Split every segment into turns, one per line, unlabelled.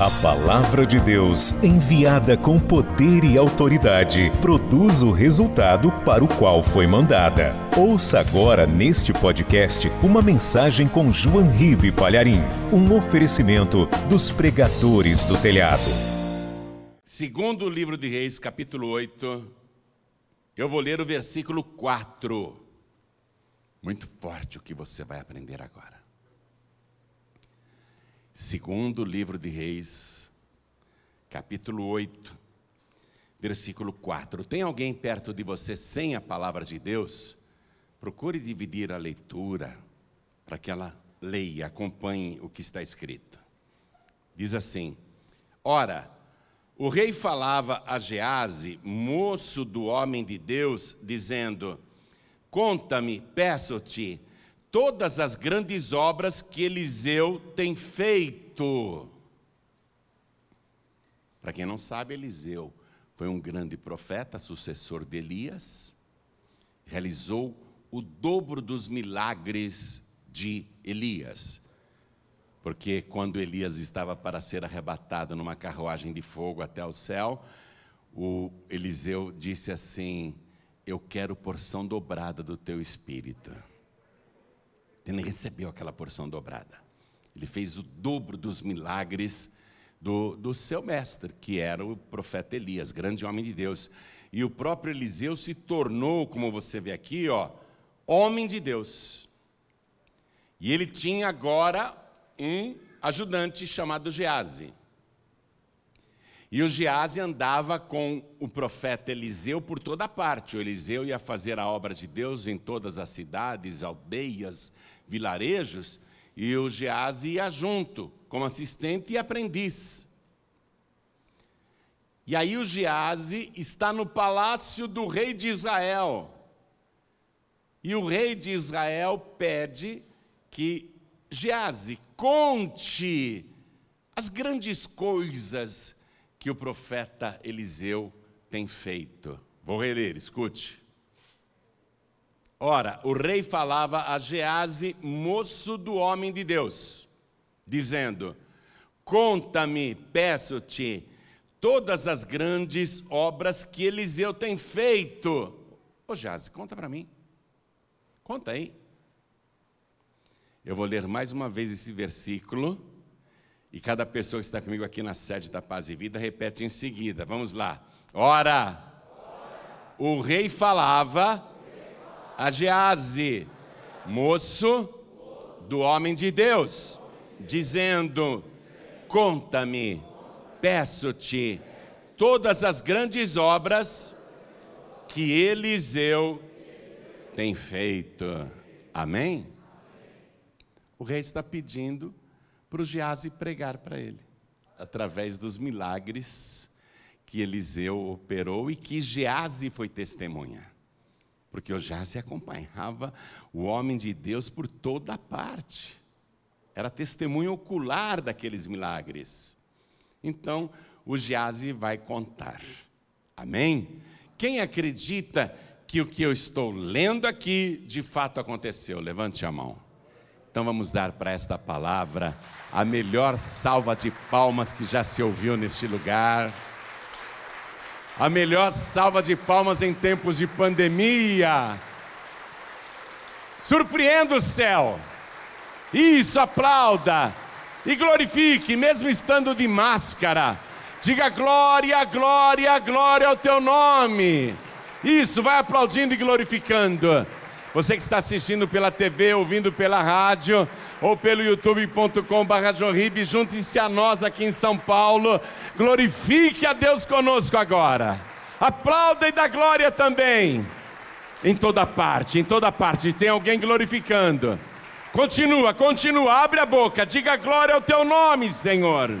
A palavra de Deus, enviada com poder e autoridade, produz o resultado para o qual foi mandada. Ouça agora neste podcast uma mensagem com João Ribe Palharim, um oferecimento dos pregadores do telhado.
Segundo o livro de Reis, capítulo 8, eu vou ler o versículo 4. Muito forte o que você vai aprender agora. Segundo livro de Reis, capítulo 8, versículo 4. Tem alguém perto de você sem a palavra de Deus? Procure dividir a leitura para que ela leia, acompanhe o que está escrito. Diz assim: Ora, o rei falava a Gease, moço do homem de Deus, dizendo: Conta-me, peço-te, todas as grandes obras que Eliseu tem feito. Para quem não sabe, Eliseu foi um grande profeta, sucessor de Elias, realizou o dobro dos milagres de Elias. Porque quando Elias estava para ser arrebatado numa carruagem de fogo até o céu, o Eliseu disse assim: Eu quero porção dobrada do teu espírito. Ele recebeu aquela porção dobrada. Ele fez o dobro dos milagres do, do seu mestre, que era o profeta Elias, grande homem de Deus. E o próprio Eliseu se tornou, como você vê aqui, ó, homem de Deus. E ele tinha agora um ajudante chamado Gease. E o Gease andava com o profeta Eliseu por toda parte. O Eliseu ia fazer a obra de Deus em todas as cidades, aldeias, vilarejos, e o Gease ia junto, como assistente e aprendiz. E aí o Gease está no palácio do rei de Israel. E o rei de Israel pede que Gease conte as grandes coisas que o profeta Eliseu tem feito. Vou reler, escute. Ora, o rei falava a Gease, moço do homem de Deus, dizendo: Conta-me, peço-te, todas as grandes obras que Eliseu tem feito. Ô Gease, conta para mim. Conta aí. Eu vou ler mais uma vez esse versículo, e cada pessoa que está comigo aqui na sede da Paz e Vida repete em seguida. Vamos lá. Ora, o rei falava a Gease, moço do homem de Deus, dizendo: Conta-me, peço-te, todas as grandes obras que Eliseu tem feito. Amém? O rei está pedindo para o Gease pregar para ele, através dos milagres que Eliseu operou e que Gease foi testemunha porque já se acompanhava o homem de Deus por toda parte. Era testemunho ocular daqueles milagres. Então, o Gease vai contar. Amém? Quem acredita que o que eu estou lendo aqui de fato aconteceu? Levante a mão. Então vamos dar para esta palavra a melhor salva de palmas que já se ouviu neste lugar a melhor salva de palmas em tempos de pandemia. Surpreenda o céu. Isso, aplauda. E glorifique, mesmo estando de máscara. Diga glória, glória, glória ao teu nome. Isso, vai aplaudindo e glorificando. Você que está assistindo pela TV, ouvindo pela rádio ou pelo youtube.com.br, junte-se a nós aqui em São Paulo. Glorifique a Deus conosco agora. Aplauda e dá glória também. Em toda parte, em toda parte. Tem alguém glorificando. Continua, continua, abre a boca, diga glória ao teu nome, Senhor.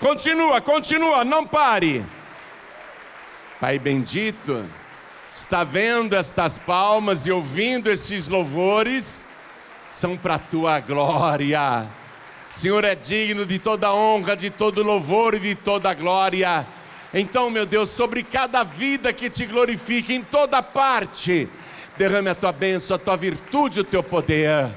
Continua, continua, não pare. Pai bendito, está vendo estas palmas e ouvindo estes louvores, são para a tua glória. Senhor é digno de toda honra, de todo louvor e de toda glória. Então, meu Deus, sobre cada vida que te glorifique em toda parte, derrame a tua bênção, a tua virtude, o teu poder.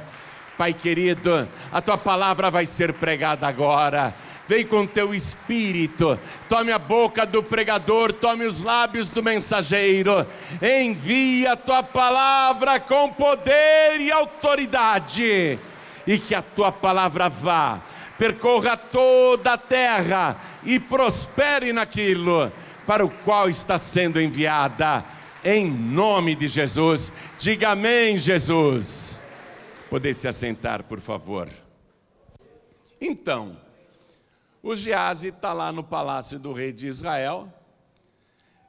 Pai querido, a tua palavra vai ser pregada agora. Vem com teu espírito, tome a boca do pregador, tome os lábios do mensageiro, envia a tua palavra com poder e autoridade, e que a tua palavra vá, percorra toda a terra e prospere naquilo para o qual está sendo enviada, em nome de Jesus. Diga amém, Jesus. Poder se assentar, por favor. Então, o Gease está lá no palácio do rei de Israel,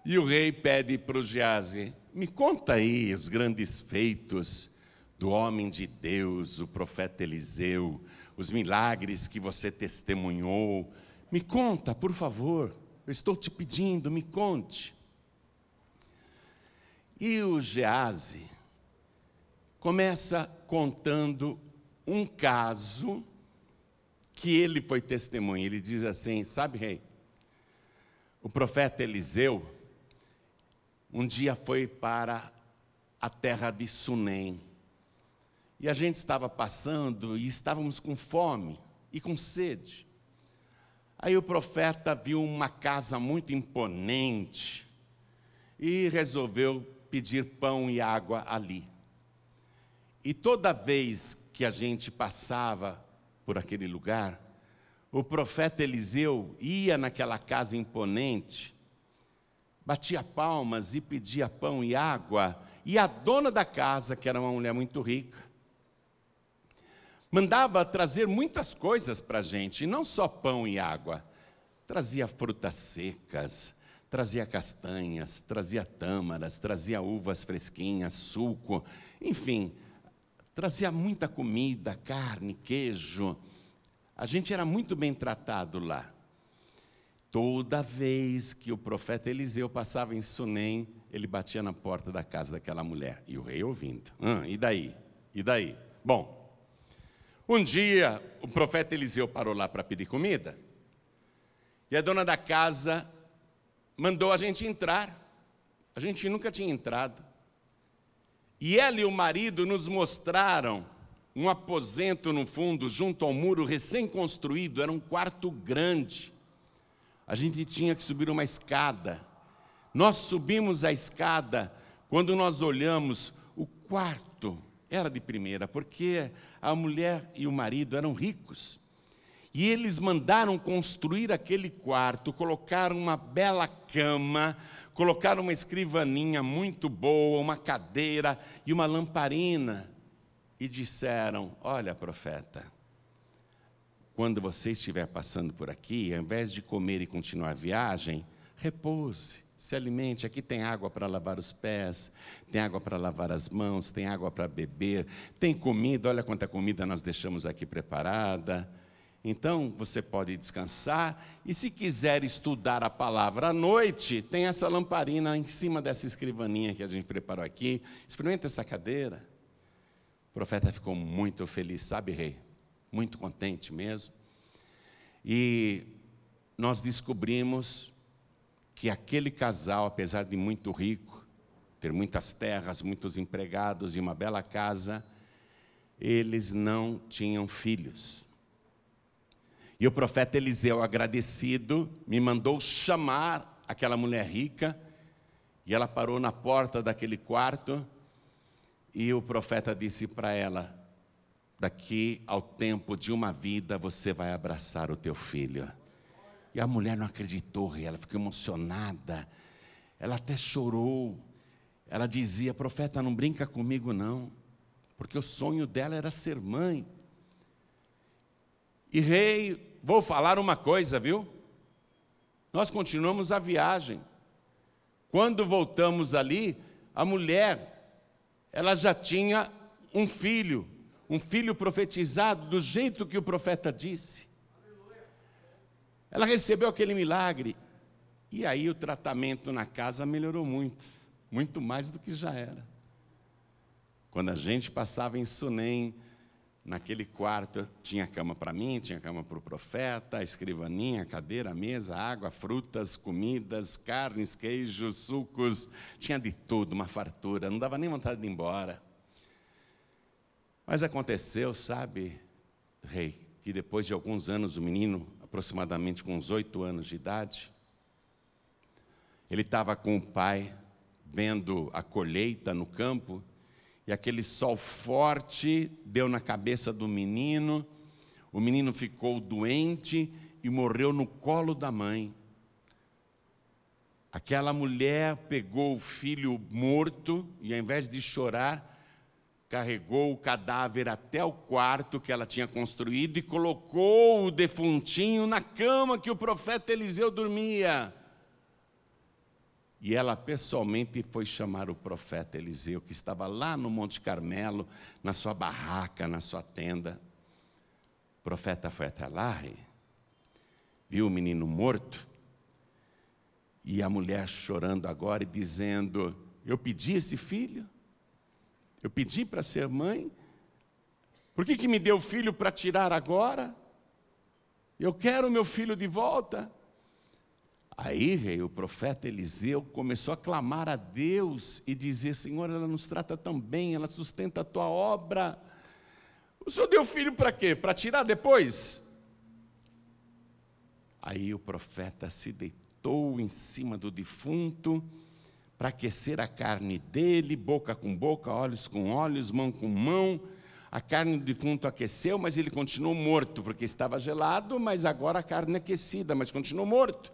e o rei pede para o Gease: me conta aí os grandes feitos do homem de Deus, o profeta Eliseu, os milagres que você testemunhou. Me conta, por favor. Eu estou te pedindo, me conte. E o Gease começa contando um caso que ele foi testemunha. Ele diz assim: Sabe, rei, o profeta Eliseu um dia foi para a terra de Sunem. E a gente estava passando e estávamos com fome e com sede. Aí o profeta viu uma casa muito imponente e resolveu pedir pão e água ali. E toda vez que a gente passava por aquele lugar, o profeta Eliseu ia naquela casa imponente, batia palmas e pedia pão e água, e a dona da casa, que era uma mulher muito rica, mandava trazer muitas coisas para a gente, não só pão e água. Trazia frutas secas, trazia castanhas, trazia tâmaras, trazia uvas fresquinhas, suco, enfim, trazia muita comida, carne, queijo. A gente era muito bem tratado lá. Toda vez que o profeta Eliseu passava em Sunem, ele batia na porta da casa daquela mulher. E o rei ouvindo. Ah, e daí? E daí? Bom, um dia, o profeta Eliseu parou lá para pedir comida, e a dona da casa mandou a gente entrar. A gente nunca tinha entrado. E ela e o marido nos mostraram um aposento no fundo, junto ao muro recém-construído, era um quarto grande. A gente tinha que subir uma escada. Nós subimos a escada, quando nós olhamos, o quarto era de primeira, porque a mulher e o marido eram ricos. E eles mandaram construir aquele quarto, colocaram uma bela cama, colocaram uma escrivaninha muito boa, uma cadeira e uma lamparina. E disseram: Olha, profeta, quando você estiver passando por aqui, ao invés de comer e continuar a viagem, repouse se alimente. Aqui tem água para lavar os pés, tem água para lavar as mãos, tem água para beber, tem comida. Olha quanta comida nós deixamos aqui preparada. Então você pode descansar e, se quiser estudar a palavra à noite, tem essa lamparina em cima dessa escrivaninha que a gente preparou aqui. Experimenta essa cadeira. O profeta ficou muito feliz, sabe, rei? Muito contente mesmo. E nós descobrimos que aquele casal, apesar de muito rico, ter muitas terras, muitos empregados e uma bela casa, eles não tinham filhos. E o profeta Eliseu, agradecido, me mandou chamar aquela mulher rica, e ela parou na porta daquele quarto, e o profeta disse para ela: Daqui ao tempo de uma vida você vai abraçar o teu filho. E a mulher não acreditou, ela ficou emocionada. Ela até chorou. Ela dizia: Profeta, não brinca comigo, não. Porque o sonho dela era ser mãe. E rei, vou falar uma coisa, viu? Nós continuamos a viagem. Quando voltamos ali, a mulher, ela já tinha um filho, um filho profetizado do jeito que o profeta disse. Ela recebeu aquele milagre. E aí o tratamento na casa melhorou muito, muito mais do que já era. Quando a gente passava em Sunem, naquele quarto, tinha cama para mim, tinha cama para o profeta, a escrivaninha, a cadeira, a mesa, água, frutas, comidas, carnes, queijos, sucos, tinha de tudo, uma fartura, não dava nem vontade de ir embora. Mas aconteceu, sabe, rei, que depois de alguns anos o menino aproximadamente com uns oito anos de idade. Ele estava com o pai vendo a colheita no campo e aquele sol forte deu na cabeça do menino. O menino ficou doente e morreu no colo da mãe. Aquela mulher pegou o filho morto e, ao invés de chorar, carregou o cadáver até o quarto que ela tinha construído e colocou o defuntinho na cama que o profeta Eliseu dormia. E ela pessoalmente foi chamar o profeta Eliseu, que estava lá no Monte Carmelo, na sua barraca, na sua tenda. O profeta foi até lá viu o menino morto. E a mulher chorando agora e dizendo: Eu pedi esse filho, eu pedi para ser mãe. Por que, que me deu filho para tirar agora? Eu quero meu filho de volta. Aí, rei, o profeta Eliseu começou a clamar a Deus e dizer: Senhor, ela nos trata tão bem, ela sustenta a tua obra. O senhor deu filho para quê? Para tirar depois? Aí o profeta se deitou em cima do defunto para aquecer a carne dele, boca com boca, olhos com olhos, mão com mão. A carne do defunto aqueceu, mas ele continuou morto, porque estava gelado, mas agora a carne aquecida, mas continuou morto.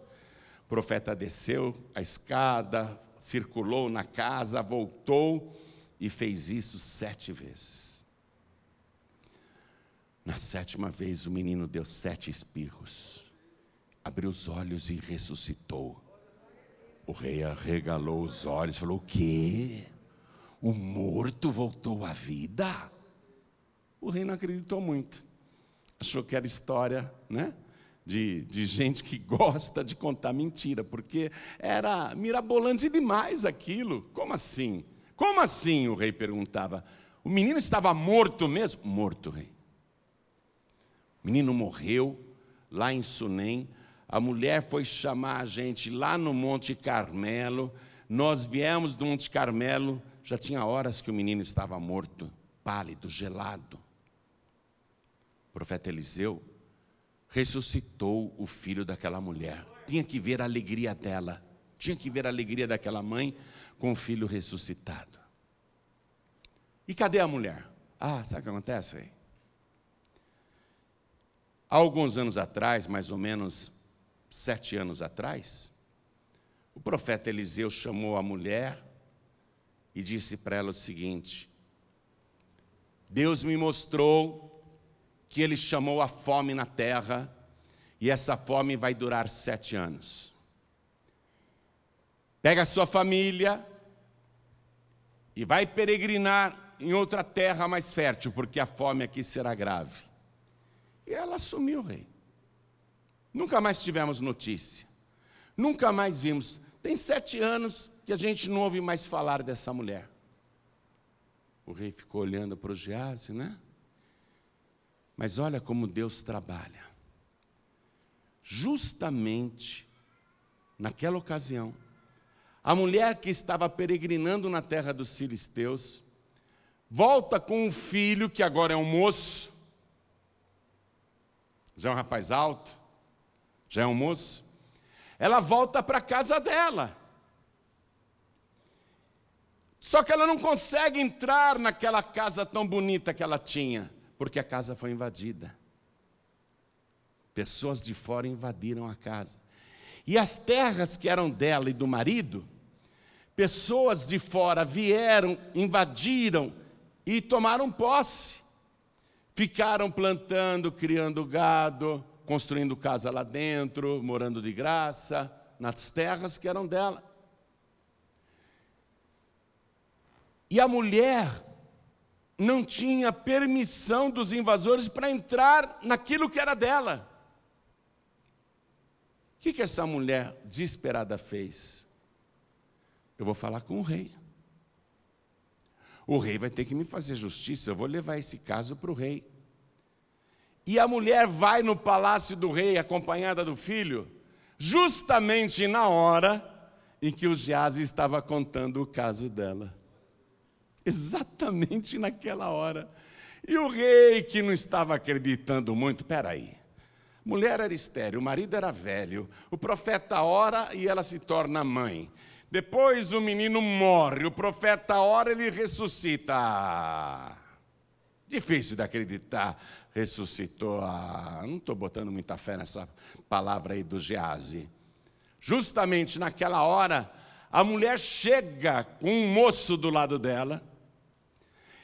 O profeta desceu a escada, circulou na casa, voltou e fez isso sete vezes. Na sétima vez, o menino deu sete espirros, abriu os olhos e ressuscitou. O rei arregalou os olhos e falou: O quê? O morto voltou à vida? O rei não acreditou muito. Achou que era história, né? De, de gente que gosta de contar mentira, porque era mirabolante demais aquilo. Como assim? Como assim? O rei perguntava. O menino estava morto mesmo? Morto, rei. O menino morreu lá em Sunem a mulher foi chamar a gente lá no Monte Carmelo. Nós viemos do Monte Carmelo, já tinha horas que o menino estava morto, pálido, gelado. O profeta Eliseu ressuscitou o filho daquela mulher. Tinha que ver a alegria dela, tinha que ver a alegria daquela mãe com o filho ressuscitado. E cadê a mulher? Ah, sabe o que acontece? Há alguns anos atrás, mais ou menos sete anos atrás, o profeta Eliseu chamou a mulher e disse para ela o seguinte: Deus me mostrou que Ele chamou a fome na terra e essa fome vai durar sete anos. Pega a sua família e vai peregrinar em outra terra mais fértil, porque a fome aqui será grave. E ela assumiu, rei. Nunca mais tivemos notícia. Nunca mais vimos. Tem sete anos que a gente não ouve mais falar dessa mulher. O rei ficou olhando para o Gease, né? Mas olha como Deus trabalha. Justamente naquela ocasião, a mulher que estava peregrinando na terra dos filisteus, volta com um filho que agora é um moço, já é um rapaz alto, já é um moço, ela volta para a casa dela. Só que ela não consegue entrar naquela casa tão bonita que ela tinha, porque a casa foi invadida. Pessoas de fora invadiram a casa. E as terras que eram dela e do marido, pessoas de fora vieram, invadiram e tomaram posse. Ficaram plantando, criando gado, construindo casa lá dentro, morando de graça, nas terras que eram dela. E a mulher não tinha permissão dos invasores para entrar naquilo que era dela. O que, que essa mulher desesperada fez? Eu vou falar com o rei. O rei vai ter que me fazer justiça, eu vou levar esse caso para o rei. E a mulher vai no palácio do rei acompanhada do filho, justamente na hora em que o Geazi estava contando o caso dela. Exatamente naquela hora. E o rei, que não estava acreditando muito, peraí, Mulher era estéreo, o marido era velho, o profeta ora e ela se torna mãe. Depois o menino morre, o profeta ora e ele ressuscita. Difícil de acreditar, ressuscitou. Ah, não estou botando muita fé nessa palavra aí do Gease. Justamente naquela hora, a mulher chega com um moço do lado dela,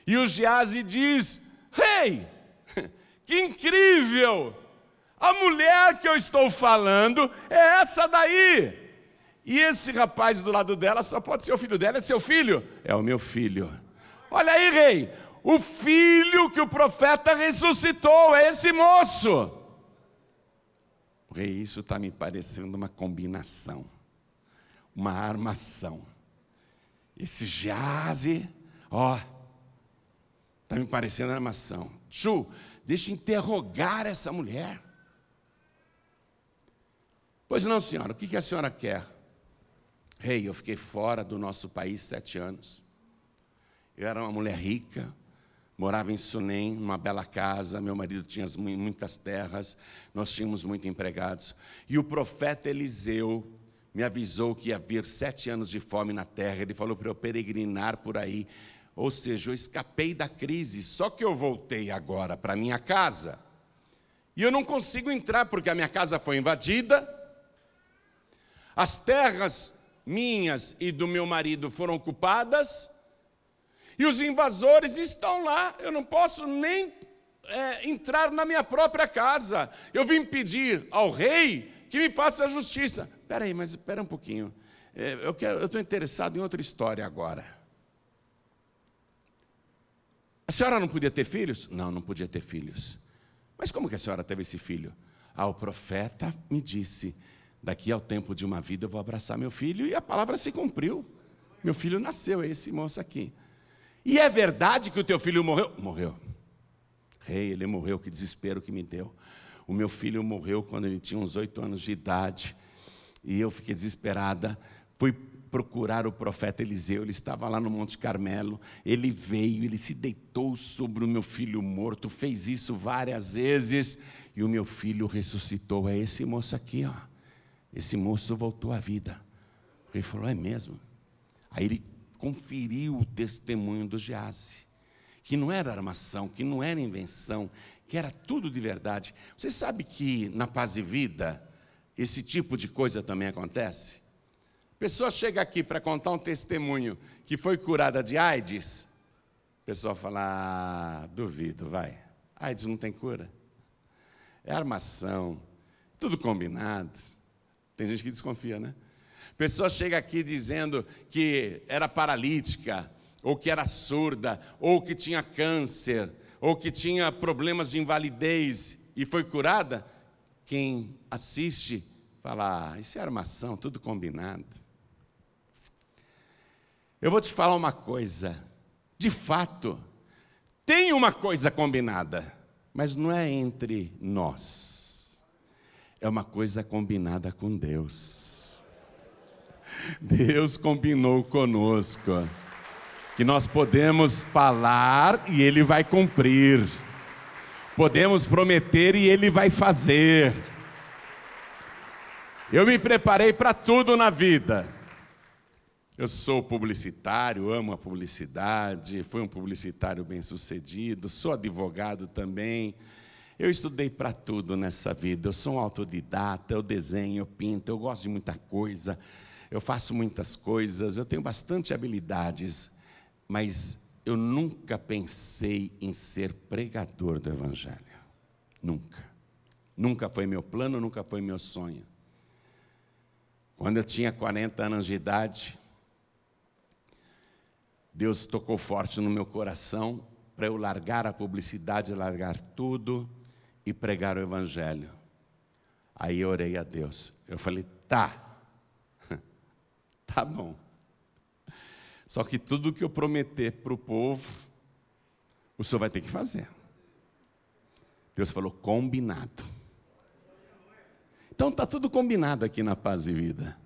e o Gease diz: Rei, hey, que incrível! A mulher que eu estou falando é essa daí. E esse rapaz do lado dela só pode ser o filho dela, é seu filho? É o meu filho. Olha aí, rei, o filho que o profeta ressuscitou, é esse moço. Rei, isso está me parecendo uma combinação, uma armação. Esse jazz, ó, está me parecendo armação. Chu, deixa eu interrogar essa mulher. Pois não, senhora, o que a senhora quer? Rei, hey, eu fiquei fora do nosso país sete anos. Eu era uma mulher rica, morava em Sunem, numa bela casa, meu marido tinha muitas terras, nós tínhamos muitos empregados. E o profeta Eliseu me avisou que ia vir sete anos de fome na terra, ele falou para eu peregrinar por aí. Ou seja, eu escapei da crise, só que eu voltei agora para minha casa. E eu não consigo entrar porque a minha casa foi invadida as terras minhas e do meu marido foram ocupadas, e os invasores estão lá, eu não posso nem é, entrar na minha própria casa. Eu vim pedir ao rei que me faça justiça. Espera aí, mas espera um pouquinho. É, eu estou interessado em outra história agora. A senhora não podia ter filhos? Não, não podia ter filhos. Mas como que a senhora teve esse filho? Ah, o profeta me disse Daqui ao tempo de uma vida eu vou abraçar meu filho e a palavra se cumpriu. Meu filho nasceu, é esse moço aqui. E é verdade que o teu filho morreu? Morreu. Rei, ele morreu, que desespero que me deu. O meu filho morreu quando ele tinha uns oito anos de idade. E eu fiquei desesperada. Fui procurar o profeta Eliseu, ele estava lá no Monte Carmelo. Ele veio, ele se deitou sobre o meu filho morto, fez isso várias vezes. E o meu filho ressuscitou. É esse moço aqui, ó. Esse moço voltou à vida. Rei falou: É mesmo? Aí ele conferiu o testemunho do Gease, que não era armação, que não era invenção, que era tudo de verdade. Você sabe que na paz e vida, esse tipo de coisa também acontece? A pessoa chega aqui para contar um testemunho que foi curada de AIDS, o pessoal fala: ah, duvido, vai. AIDS não tem cura. É armação, tudo combinado. Tem gente que desconfia, né? Pessoa chega aqui dizendo que era paralítica, ou que era surda, ou que tinha câncer, ou que tinha problemas de invalidez e foi curada. Quem assiste fala: ah, isso é armação, tudo combinado. Eu vou te falar uma coisa. De fato, tem uma coisa combinada, mas não é entre nós é uma coisa combinada com Deus. Deus combinou conosco que nós podemos falar e Ele vai cumprir, podemos prometer e Ele vai fazer. Eu me preparei para tudo na vida. Eu sou publicitário, amo a publicidade, fui um publicitário bem-sucedido, sou advogado também. Eu estudei para tudo nessa vida. Eu sou um autodidata, eu desenho, eu pinto, eu gosto de muita coisa, eu faço muitas coisas, eu tenho bastante habilidades, mas eu nunca pensei em ser pregador do Evangelho. Nunca. Nunca foi meu plano, nunca foi meu sonho. Quando eu tinha 40 anos de idade, Deus tocou forte no meu coração para eu largar a publicidade, largar tudo e pregar o Evangelho. Aí eu orei a Deus. Eu falei, tá, tá bom. Só que tudo que eu prometer para o povo, o senhor vai ter que fazer. Deus falou, combinado. Então está tudo combinado aqui na paz e vida.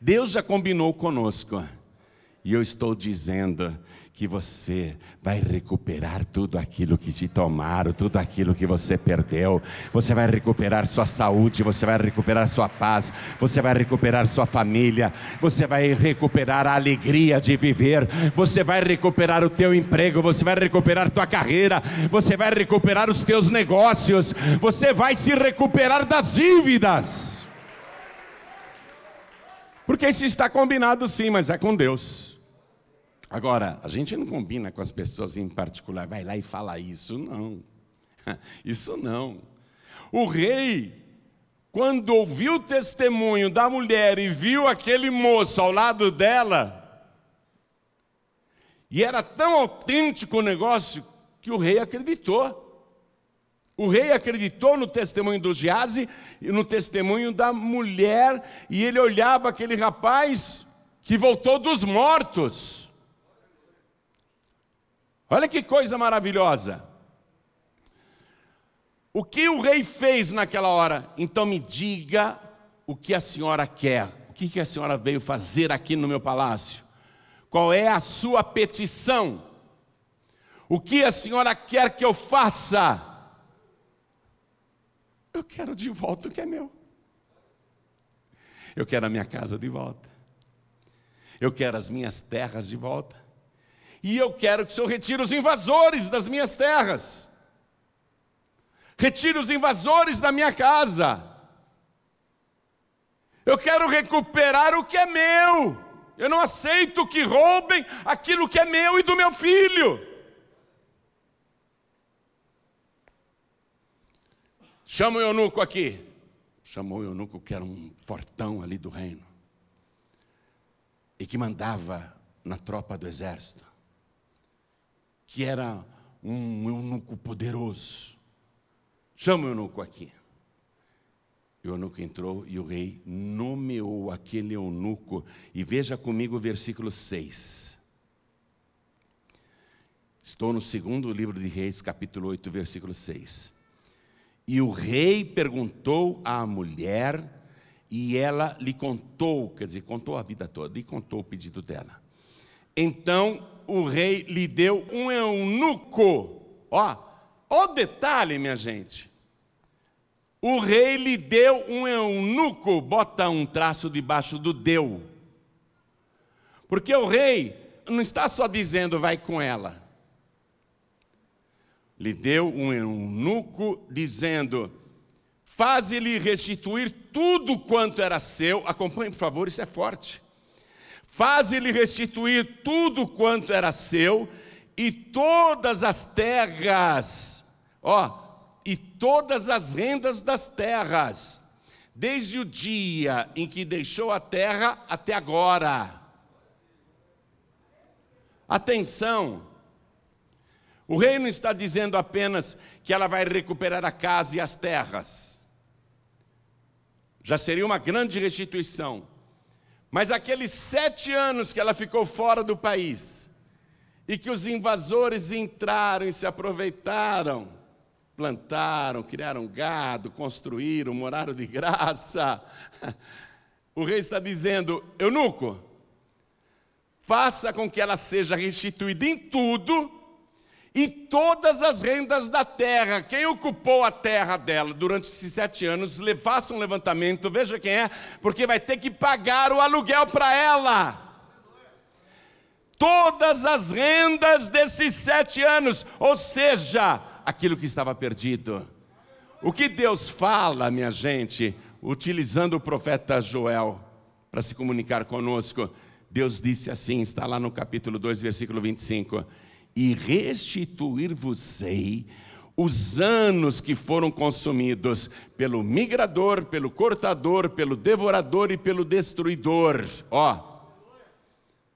Deus já combinou conosco. E eu estou dizendo que você vai recuperar tudo aquilo que te tomaram, tudo aquilo que você perdeu. Você vai recuperar sua saúde, você vai recuperar sua paz, você vai recuperar sua família, você vai recuperar a alegria de viver, você vai recuperar o teu emprego, você vai recuperar tua carreira, você vai recuperar os teus negócios, você vai se recuperar das dívidas. Porque isso está combinado sim, mas é com Deus. Agora, a gente não combina com as pessoas em particular, vai lá e fala isso, não. Isso não. O rei, quando ouviu o testemunho da mulher e viu aquele moço ao lado dela, e era tão autêntico o negócio que o rei acreditou. O rei acreditou no testemunho do Gease e no testemunho da mulher, e ele olhava aquele rapaz que voltou dos mortos. Olha que coisa maravilhosa. O que o rei fez naquela hora? Então me diga o que a senhora quer. O que a senhora veio fazer aqui no meu palácio? Qual é a sua petição? O que a senhora quer que eu faça? Eu quero de volta o que é meu. Eu quero a minha casa de volta. Eu quero as minhas terras de volta e eu quero que o Senhor retire os invasores das minhas terras, retire os invasores da minha casa. Eu quero recuperar o que é meu. Eu não aceito que roubem aquilo que é meu e do meu filho. Chama o eunuco aqui. Chamou o eunuco que era um fortão ali do reino. E que mandava na tropa do exército que era um eunuco poderoso. Chama o eunuco aqui. O eunuco entrou e o rei nomeou aquele eunuco. E veja comigo o versículo 6. Estou no segundo livro de Reis, capítulo 8, versículo 6. E o rei perguntou à mulher, e ela lhe contou, quer dizer, contou a vida toda, lhe contou o pedido dela. Então o rei lhe deu um eunuco. Ó, ó detalhe, minha gente. O rei lhe deu um eunuco, bota um traço debaixo do deu. Porque o rei não está só dizendo vai com ela. Lhe deu um eunuco dizendo: Faze-lhe restituir tudo quanto era seu. Acompanhe, por favor, isso é forte. Faze-lhe restituir tudo quanto era seu e todas as terras, ó, e todas as rendas das terras, desde o dia em que deixou a terra até agora. Atenção, o rei não está dizendo apenas que ela vai recuperar a casa e as terras, já seria uma grande restituição. Mas aqueles sete anos que ela ficou fora do país, e que os invasores entraram e se aproveitaram, plantaram, criaram gado, construíram, moraram de graça. O rei está dizendo: eunuco, faça com que ela seja restituída em tudo e todas as rendas da terra. Quem ocupou a terra dela durante esses sete anos, faça um levantamento, veja quem é, porque vai ter que pagar o aluguel para ela. Todas as rendas desses sete anos, ou seja, aquilo que estava perdido. O que Deus fala, minha gente, utilizando o profeta Joel para se comunicar conosco, Deus disse assim, está lá no capítulo 2, versículo 25: e restituir-vos-ei os anos que foram consumidos pelo migrador, pelo cortador, pelo devorador e pelo destruidor. Ó,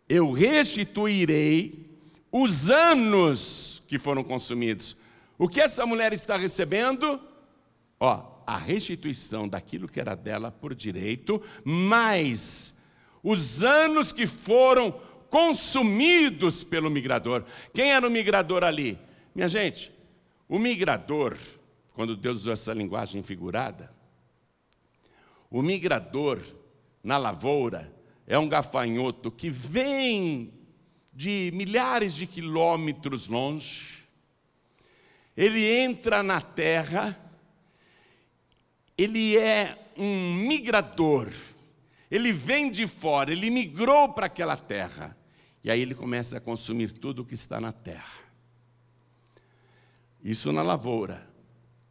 eu restituirei os anos que foram consumidos. O que essa mulher está recebendo? Ó, a restituição daquilo que era dela por direito, mais os anos que foram consumidos pelo migrador. Quem era o migrador ali? Minha gente, o migrador, quando Deus usou essa linguagem figurada, o migrador na lavoura é um gafanhoto que vem de milhares de quilômetros longe, ele entra na terra, ele é um migrador, ele vem de fora, ele migrou para aquela terra, e aí ele começa a consumir tudo o que está na terra. Isso na lavoura.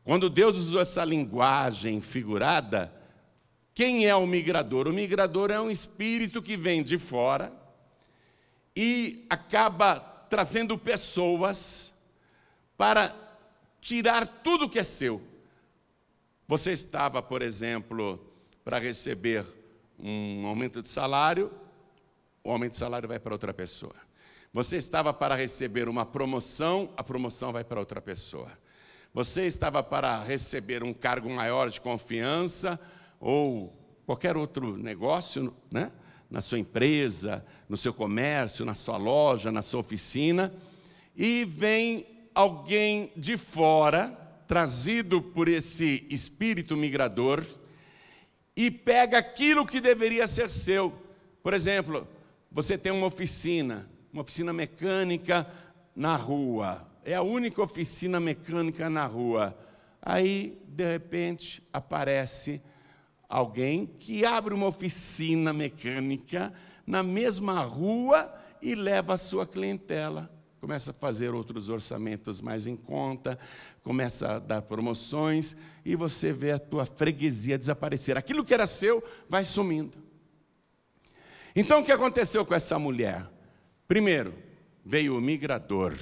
Quando Deus usou essa linguagem figurada, quem é o migrador? O migrador é um espírito que vem de fora e acaba trazendo pessoas para tirar tudo que é seu. Você estava, por exemplo, para receber um aumento de salário, o aumento de salário vai para outra pessoa. Você estava para receber uma promoção, a promoção vai para outra pessoa. Você estava para receber um cargo maior de confiança ou qualquer outro negócio, né? na sua empresa, no seu comércio, na sua loja, na sua oficina, e vem alguém de fora, trazido por esse espírito migrador, e pega aquilo que deveria ser seu. Por exemplo, você tem uma oficina, uma oficina mecânica na rua é a única oficina mecânica na rua. Aí, de repente, aparece alguém que abre uma oficina mecânica na mesma rua e leva a sua clientela. Começa a fazer outros orçamentos mais em conta, começa a dar promoções e você vê a tua freguesia desaparecer. Aquilo que era seu vai sumindo. Então o que aconteceu com essa mulher? Primeiro, veio o migrador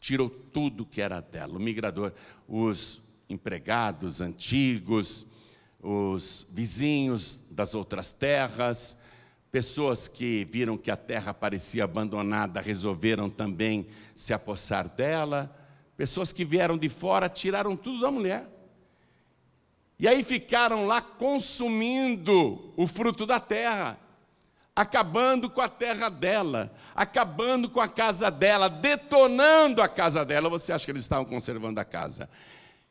tirou tudo que era dela. O migrador, os empregados antigos, os vizinhos das outras terras, pessoas que viram que a terra parecia abandonada, resolveram também se apossar dela. Pessoas que vieram de fora tiraram tudo da mulher. E aí ficaram lá consumindo o fruto da terra acabando com a terra dela, acabando com a casa dela, detonando a casa dela. Você acha que eles estavam conservando a casa?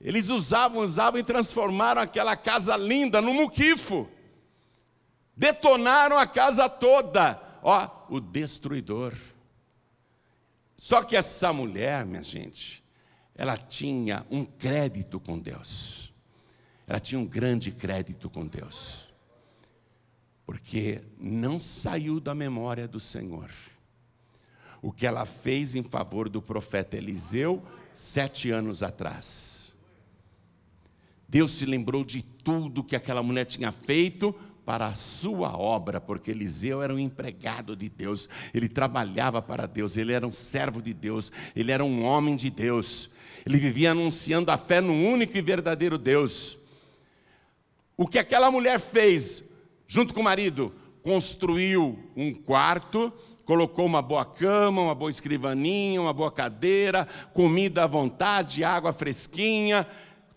Eles usavam, usavam e transformaram aquela casa linda num muquifo. Detonaram a casa toda. Ó, o destruidor. Só que essa mulher, minha gente, ela tinha um crédito com Deus. Ela tinha um grande crédito com Deus porque não saiu da memória do Senhor. O que ela fez em favor do profeta Eliseu sete anos atrás. Deus se lembrou de tudo que aquela mulher tinha feito para a sua obra, porque Eliseu era um empregado de Deus, ele trabalhava para Deus, ele era um servo de Deus, ele era um homem de Deus, ele vivia anunciando a fé no único e verdadeiro Deus. O que aquela mulher fez junto com o marido, construiu um quarto, colocou uma boa cama, uma boa escrivaninha, uma boa cadeira, comida à vontade, água fresquinha,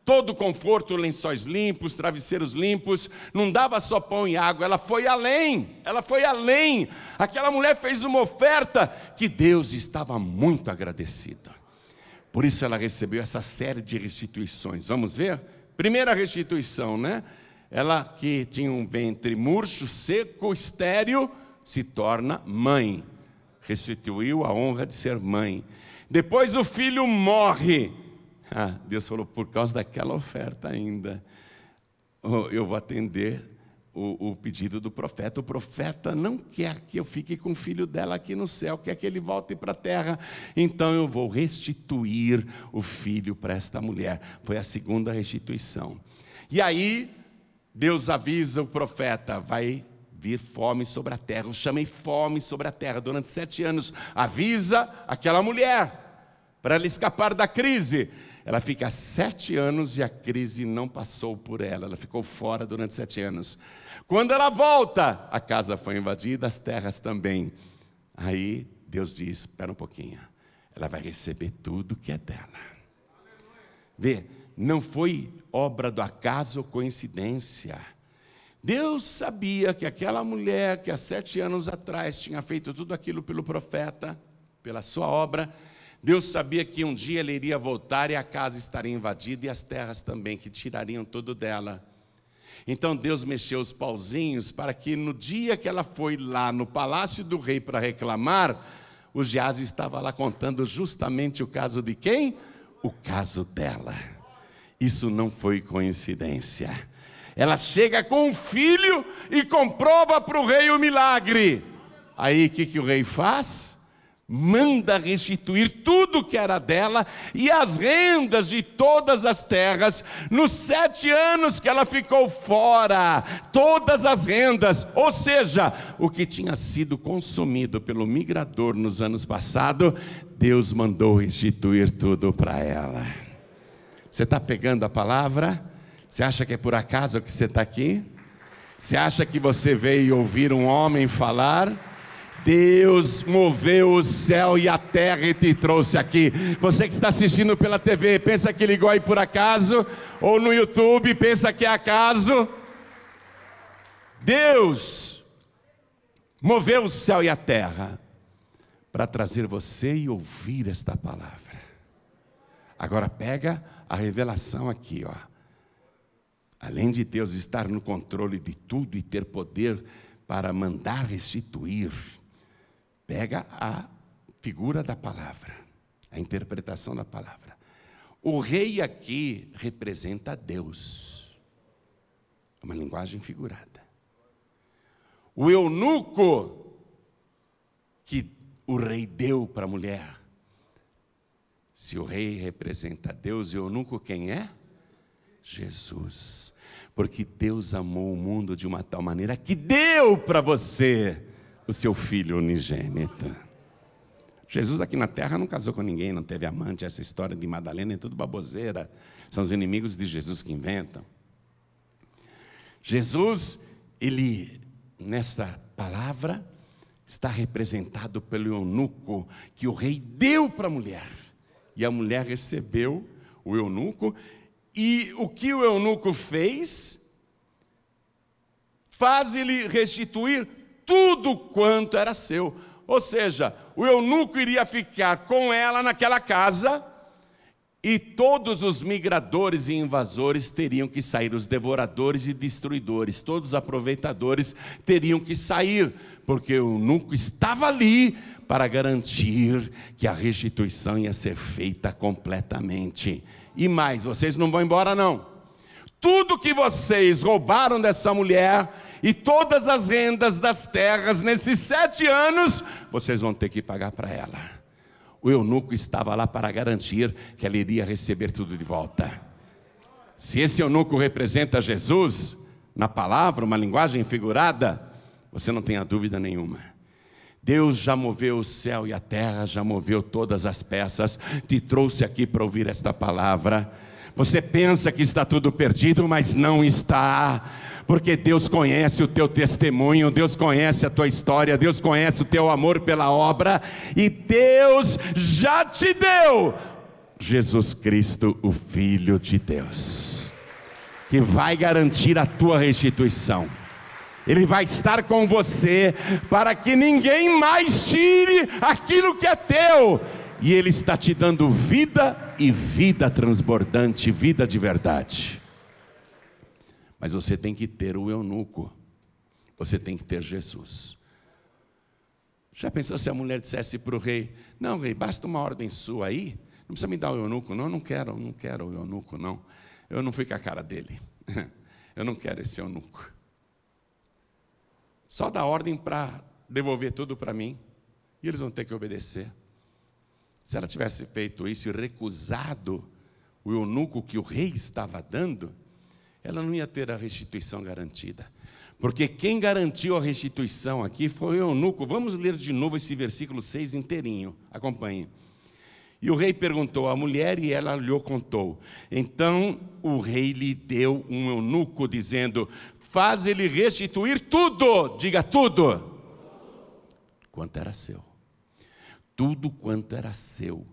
todo conforto, lençóis limpos, travesseiros limpos, não dava só pão e água, ela foi além, ela foi além. Aquela mulher fez uma oferta que Deus estava muito agradecida. Por isso ela recebeu essa série de restituições. Vamos ver? Primeira restituição, né? Ela que tinha um ventre murcho, seco, estéril, se torna mãe. Restituiu a honra de ser mãe. Depois o filho morre. Ah, Deus falou, por causa daquela oferta ainda, oh, eu vou atender o, o, pedido do profeta. O profeta não quer que eu fique com o filho dela aqui no céu, quer que ele volte para a terra. Então eu vou restituir o filho para esta mulher. Foi a segunda restituição. E aí Deus avisa o profeta: vai vir fome sobre a terra. Eu chamei fome sobre a terra durante sete anos. Avisa aquela mulher para ela escapar da crise. Ela fica sete anos e a crise não passou por ela. Ela ficou fora durante sete anos. Quando ela volta, a casa foi invadida, as terras também. Aí Deus diz: espera um pouquinho. Ela vai receber tudo que é dela. Vê, não foi obra do acaso ou coincidência. Deus sabia que aquela mulher que há sete anos atrás tinha feito tudo aquilo pelo profeta, pela sua obra, Deus sabia que um dia ele iria voltar e a casa estaria invadida e as terras também, que tirariam tudo dela. Então Deus mexeu os pauzinhos para que no dia que ela foi lá no palácio do rei para reclamar, o Geazi estava lá contando justamente o caso de quem? O caso dela. Isso não foi coincidência. Ela chega com um filho e comprova para o rei o milagre. Aí o que, que o rei faz? manda restituir tudo que era dela e as rendas de todas as terras, nos sete anos que ela ficou fora, todas as rendas, ou seja, o que tinha sido consumido pelo migrador nos anos passados, Deus mandou restituir tudo para ela. Você está pegando a palavra? Você acha que é por acaso que você está aqui? Você acha que você veio ouvir um homem falar? Deus moveu o céu e a terra e te trouxe aqui. Você que está assistindo pela TV, pensa que ligou aí por acaso, ou no YouTube, pensa que é acaso. Deus moveu o céu e a terra para trazer você e ouvir esta palavra. Agora pega a revelação aqui, ó. Além de Deus estar no controle de tudo e ter poder para mandar restituir, pega a figura da palavra, a interpretação da palavra. O rei aqui representa Deus, é uma linguagem figurada. O eunuco que o rei deu para a mulher. Se o rei representa Deus, o eunuco quem é? Jesus. Porque Deus amou o mundo de uma tal maneira que deu para você o seu filho unigênito. Jesus aqui na terra não casou com ninguém, não teve amante, essa história de Madalena é tudo baboseira. São os inimigos de Jesus que inventam. Jesus, ele, nessa palavra, está representado pelo eunuco que o rei deu para a mulher. E a mulher recebeu o eunuco, e o que o eunuco fez? Faz-lhe restituir tudo quanto era seu. Ou seja, o eunuco iria ficar com ela naquela casa e todos os migradores e invasores teriam que sair, os devoradores e destruidores, todos os aproveitadores teriam que sair, porque o eunuco estava ali para garantir que a restituição ia ser feita completamente. E mais, vocês não vão embora não. Tudo que vocês roubaram dessa mulher, e todas as rendas das terras nesses sete anos, vocês vão ter que pagar para ela. O eunuco estava lá para garantir que ela iria receber tudo de volta. Se esse eunuco representa Jesus, na palavra, uma linguagem figurada, você não tenha dúvida nenhuma. Deus já moveu o céu e a terra, já moveu todas as peças, te trouxe aqui para ouvir esta palavra. Você pensa que está tudo perdido, mas não está porque Deus conhece o teu testemunho, Deus conhece a tua história, Deus conhece o teu amor pela obra, e Deus já te deu Jesus Cristo, o Filho de Deus, que vai garantir a tua restituição. Ele vai estar com você para que ninguém mais tire aquilo que é teu. E Ele está te dando vida e vida transbordante, vida de verdade. Mas você tem que ter o eunuco. Você tem que ter Jesus. Já pensou se a mulher dissesse para o rei: Não, rei, basta uma ordem sua aí, não precisa me dar o eunuco, não, eu não quero, não quero o eunuco, não. Eu não fui com a cara dele. Eu não quero esse eunuco. Só dá ordem para devolver tudo para mim, e eles vão ter que obedecer. Se ela tivesse feito isso e recusado o eunuco que o rei estava dando, ela não ia ter a restituição garantida. Porque quem garantiu a restituição aqui foi o eunuco. Vamos ler de novo esse versículo 6 inteirinho. Acompanhe. E o rei perguntou à mulher e ela lhe contou. Então o rei lhe deu um eunuco, dizendo: Faz ele restituir tudo, diga tudo, quanto era seu. Tudo quanto era seu.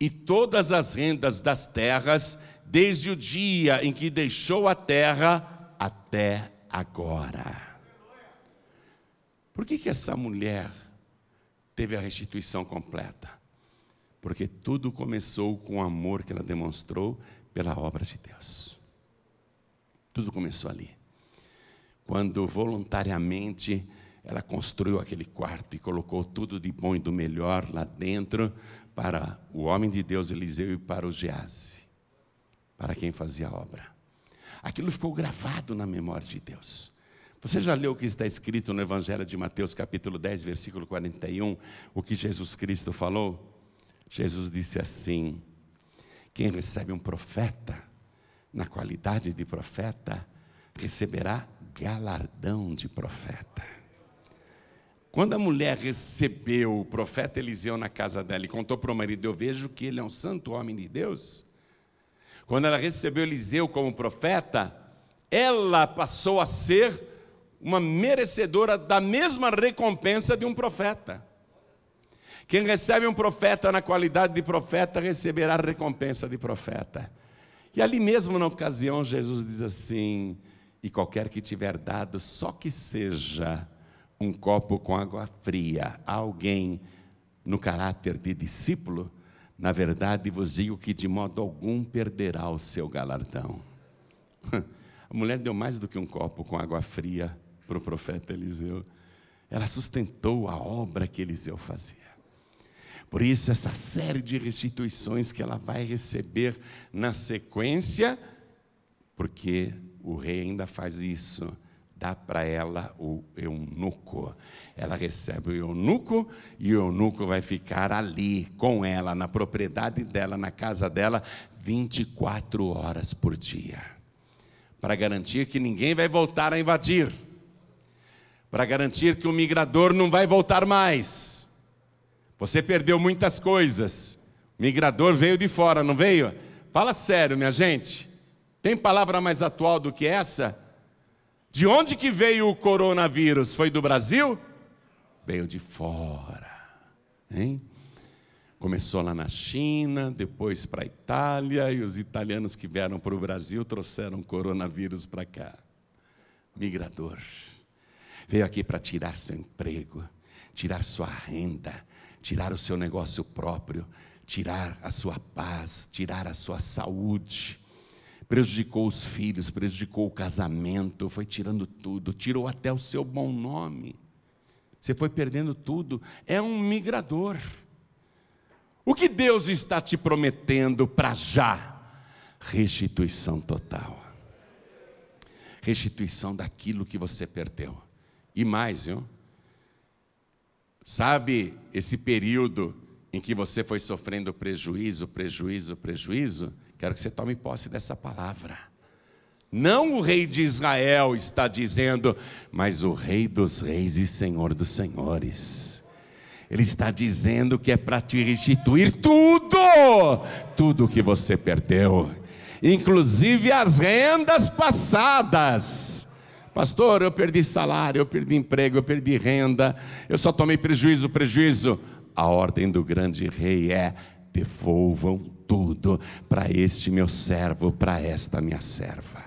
E todas as rendas das terras desde o dia em que deixou a terra até agora. Por que, que essa mulher teve a restituição completa? Porque tudo começou com o amor que ela demonstrou pela obra de Deus. Tudo começou ali. quando voluntariamente ela construiu aquele quarto e colocou tudo de bom e do melhor lá dentro para o homem de Deus Eliseu e para o Gease, para quem fazia a obra. Aquilo ficou gravado na memória de Deus. Você já leu o que está escrito no Evangelho de Mateus, capítulo 10, versículo 41, o que Jesus Cristo falou? Jesus disse assim: Quem recebe um profeta, na qualidade de profeta, receberá galardão de profeta. Quando a mulher recebeu o profeta Eliseu na casa dela e contou para o marido: Eu vejo que ele é um santo homem de Deus. Quando ela recebeu Eliseu como profeta, ela passou a ser uma merecedora da mesma recompensa de um profeta. Quem recebe um profeta na qualidade de profeta receberá a recompensa de profeta. E ali mesmo na ocasião, Jesus diz assim: E qualquer que tiver dado, só que seja um copo com água fria a alguém no caráter de discípulo, na verdade vos digo que de modo algum perderá o seu galardão. A mulher deu mais do que um copo com água fria para o profeta Eliseu. Ela sustentou a obra que Eliseu fazia. Por isso, essa série de restituições que ela vai receber na sequência, porque o rei ainda faz isso, dá para ela o eunuco. Ela recebe o eunuco e o eunuco vai ficar ali com ela, na propriedade dela, na casa dela, 24 horas por dia, para garantir que ninguém vai voltar a invadir para garantir que o migrador não vai voltar mais. Você perdeu muitas coisas. O migrador veio de fora, não veio? Fala sério, minha gente. Tem palavra mais atual do que essa? De onde que veio o coronavírus? Foi do Brasil? Veio de fora. Hein? Começou lá na China, depois para a Itália, e os italianos que vieram para o Brasil trouxeram coronavírus para cá. Migrador veio aqui para tirar seu emprego, tirar sua renda, tirar o seu negócio próprio, tirar a sua paz, tirar a sua saúde. Prejudicou os filhos, prejudicou o casamento, foi tirando tudo, tirou até o seu bom nome. Você foi perdendo tudo. É um migrador. O que Deus está te prometendo para já? Restituição total. Restituição daquilo que você perdeu. E mais, viu? Sabe esse período em que você foi sofrendo prejuízo, prejuízo, prejuízo? Quero que você tome posse dessa palavra. Não o rei de Israel está dizendo, mas o rei dos reis e senhor dos senhores. Ele está dizendo que é para te restituir tudo, tudo que você perdeu, inclusive as rendas passadas. Pastor, eu perdi salário, eu perdi emprego, eu perdi renda, eu só tomei prejuízo, prejuízo. A ordem do grande rei é: devolvam tudo para este meu servo, para esta minha serva.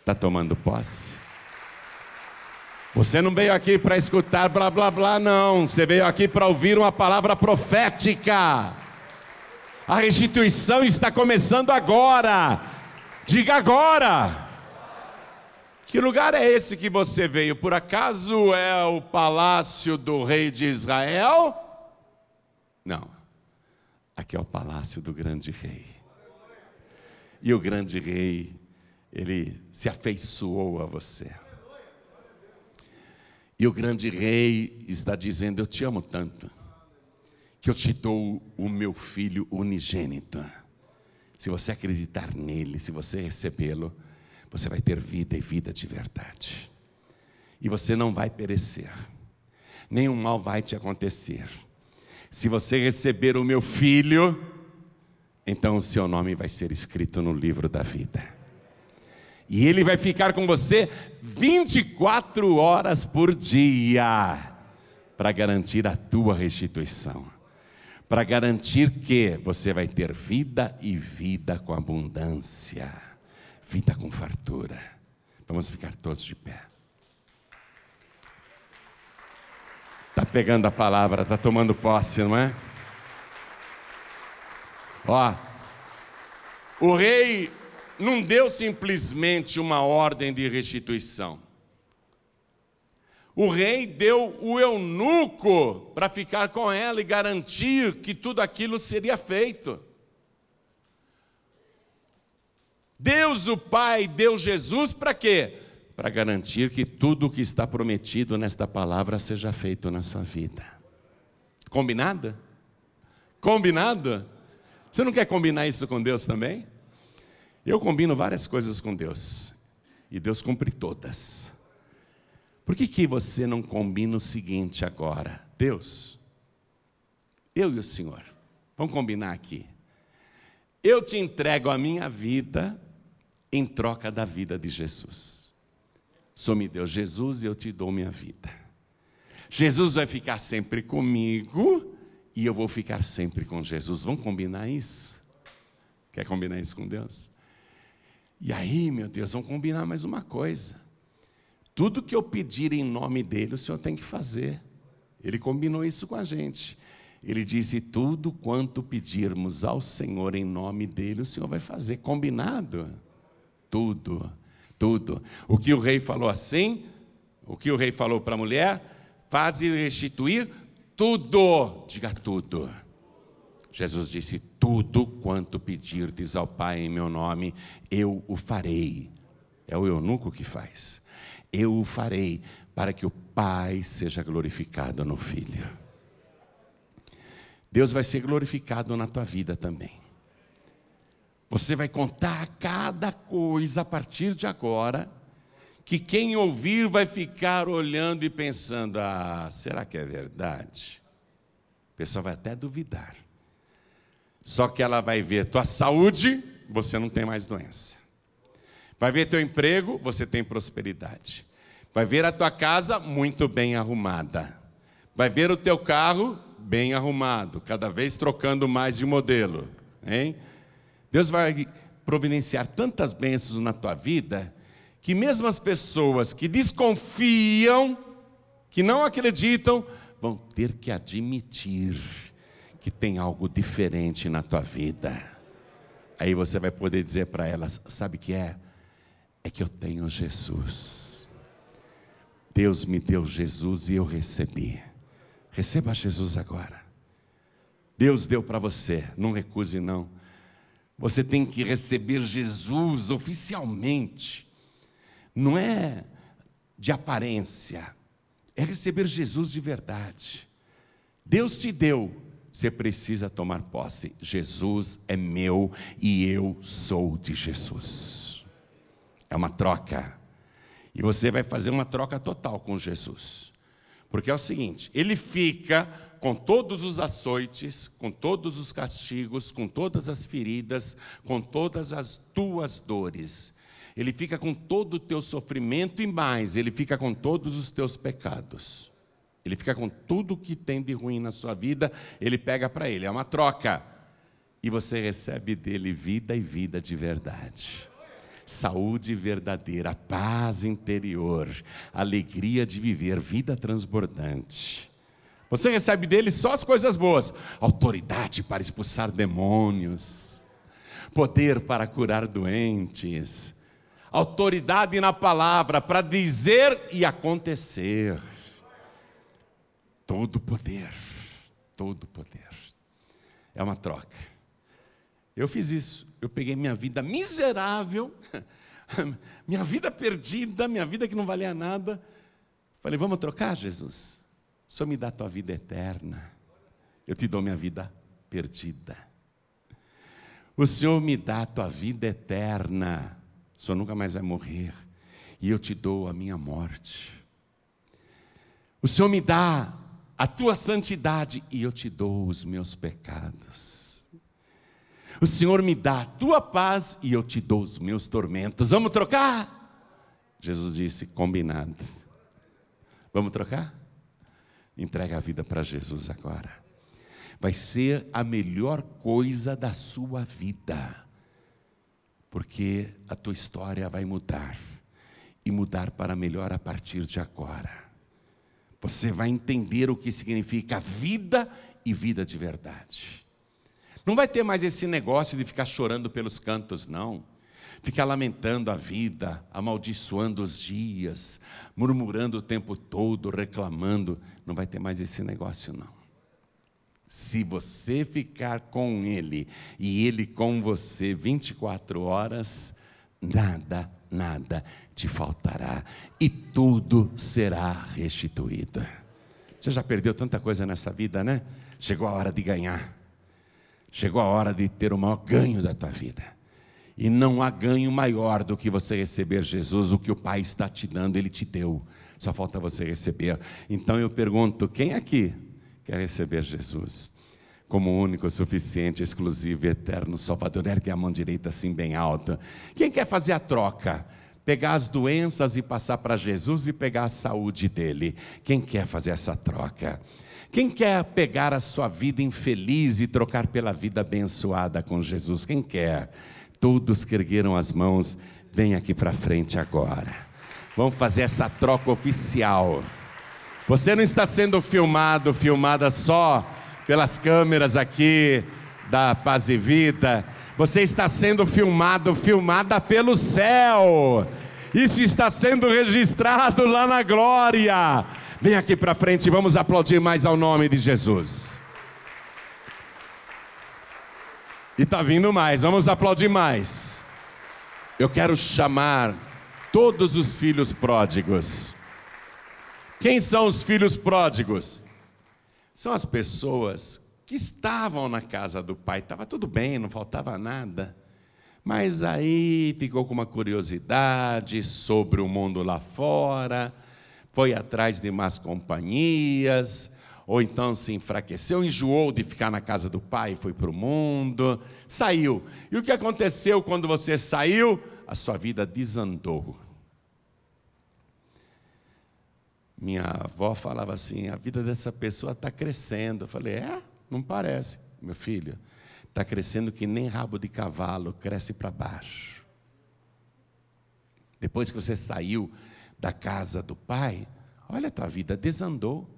Está tomando posse? Você não veio aqui para escutar blá blá blá, não. Você veio aqui para ouvir uma palavra profética. A restituição está começando agora. Diga agora. Que lugar é esse que você veio? Por acaso é o palácio do rei de Israel? Não. Aqui é o palácio do grande rei. E o grande rei, ele se afeiçoou a você. E o grande rei está dizendo: Eu te amo tanto, que eu te dou o meu filho unigênito. Se você acreditar nele, se você recebê-lo, você vai ter vida e vida de verdade. E você não vai perecer, nenhum mal vai te acontecer. Se você receber o meu filho, então o seu nome vai ser escrito no livro da vida. E ele vai ficar com você 24 horas por dia, para garantir a tua restituição, para garantir que você vai ter vida e vida com abundância vida com fartura. Vamos ficar todos de pé. Está pegando a palavra, está tomando posse, não é? Ó, o rei não deu simplesmente uma ordem de restituição. O rei deu o eunuco para ficar com ela e garantir que tudo aquilo seria feito. Deus o Pai deu Jesus para quê? Para garantir que tudo o que está prometido nesta palavra seja feito na sua vida. Combinado? Combinado? Você não quer combinar isso com Deus também? Eu combino várias coisas com Deus e Deus cumpre todas. Por que, que você não combina o seguinte agora? Deus, eu e o Senhor, vamos combinar aqui. Eu te entrego a minha vida em troca da vida de Jesus. Só me deu Jesus eu te dou minha vida. Jesus vai ficar sempre comigo e eu vou ficar sempre com Jesus. Vamos combinar isso? Quer combinar isso com Deus? E aí, meu Deus, vamos combinar mais uma coisa. Tudo que eu pedir em nome dele, o Senhor tem que fazer. Ele combinou isso com a gente. Ele disse: tudo quanto pedirmos ao Senhor em nome dele, o Senhor vai fazer. Combinado? Tudo, tudo. O que o rei falou assim, o que o rei falou para a mulher, faz restituir tudo, diga tudo. Jesus disse: Tudo quanto pedirdes ao Pai em meu nome, eu o farei. É o eunuco que faz. Eu o farei para que o Pai seja glorificado no Filho. Deus vai ser glorificado na tua vida também. Você vai contar cada coisa a partir de agora, que quem ouvir vai ficar olhando e pensando: ah, será que é verdade? O pessoal vai até duvidar. Só que ela vai ver tua saúde, você não tem mais doença. Vai ver teu emprego, você tem prosperidade. Vai ver a tua casa muito bem arrumada. Vai ver o teu carro bem arrumado, cada vez trocando mais de modelo, hein? Deus vai providenciar tantas bênçãos na tua vida que mesmo as pessoas que desconfiam, que não acreditam, vão ter que admitir que tem algo diferente na tua vida. Aí você vai poder dizer para elas: sabe o que é? É que eu tenho Jesus. Deus me deu Jesus e eu recebi. Receba Jesus agora. Deus deu para você, não recuse não. Você tem que receber Jesus oficialmente. Não é de aparência, é receber Jesus de verdade. Deus te deu, você precisa tomar posse. Jesus é meu e eu sou de Jesus. É uma troca. E você vai fazer uma troca total com Jesus. Porque é o seguinte: ele fica com todos os açoites, com todos os castigos, com todas as feridas, com todas as tuas dores. Ele fica com todo o teu sofrimento e mais, ele fica com todos os teus pecados. Ele fica com tudo que tem de ruim na sua vida, ele pega para ele, é uma troca. E você recebe dele vida e vida de verdade. Saúde verdadeira, paz interior, alegria de viver, vida transbordante. Você recebe dele só as coisas boas: autoridade para expulsar demônios, poder para curar doentes, autoridade na palavra para dizer e acontecer. Todo poder, todo poder. É uma troca. Eu fiz isso. Eu peguei minha vida miserável, minha vida perdida, minha vida que não valia nada. Falei, vamos trocar, Jesus? O Senhor me dá a tua vida eterna. Eu te dou minha vida perdida. O Senhor me dá a tua vida eterna o Senhor nunca mais vai morrer, e eu te dou a minha morte. O Senhor me dá a tua santidade, e eu te dou os meus pecados. O Senhor me dá a tua paz, e eu te dou os meus tormentos. Vamos trocar? Jesus disse: combinado. Vamos trocar? Entrega a vida para Jesus agora. Vai ser a melhor coisa da sua vida porque a tua história vai mudar e mudar para melhor a partir de agora. Você vai entender o que significa vida e vida de verdade. Não vai ter mais esse negócio de ficar chorando pelos cantos, não. Ficar lamentando a vida, amaldiçoando os dias, murmurando o tempo todo, reclamando, não vai ter mais esse negócio não. Se você ficar com Ele e Ele com você 24 horas, nada, nada te faltará e tudo será restituído. Você já perdeu tanta coisa nessa vida, né? Chegou a hora de ganhar. Chegou a hora de ter o maior ganho da tua vida. E não há ganho maior do que você receber Jesus, o que o Pai está te dando, Ele te deu. Só falta você receber. Então eu pergunto: quem aqui quer receber Jesus? Como único, suficiente, exclusivo, eterno Salvador. Ergue a mão direita assim bem alta. Quem quer fazer a troca? Pegar as doenças e passar para Jesus e pegar a saúde dele. Quem quer fazer essa troca? Quem quer pegar a sua vida infeliz e trocar pela vida abençoada com Jesus? Quem quer? Todos que ergueram as mãos, vem aqui para frente agora. Vamos fazer essa troca oficial. Você não está sendo filmado, filmada só pelas câmeras aqui da Paz e Vida. Você está sendo filmado, filmada pelo céu. Isso está sendo registrado lá na glória. Vem aqui para frente, vamos aplaudir mais ao nome de Jesus. E está vindo mais, vamos aplaudir mais. Eu quero chamar todos os filhos pródigos. Quem são os filhos pródigos? São as pessoas que estavam na casa do pai, estava tudo bem, não faltava nada. Mas aí ficou com uma curiosidade sobre o mundo lá fora, foi atrás de más companhias, ou então se enfraqueceu, enjoou de ficar na casa do pai foi para o mundo, saiu. E o que aconteceu quando você saiu? A sua vida desandou. Minha avó falava assim: a vida dessa pessoa está crescendo. Eu falei: é? Não parece, meu filho. Está crescendo que nem rabo de cavalo, cresce para baixo. Depois que você saiu da casa do pai, olha a tua vida desandou,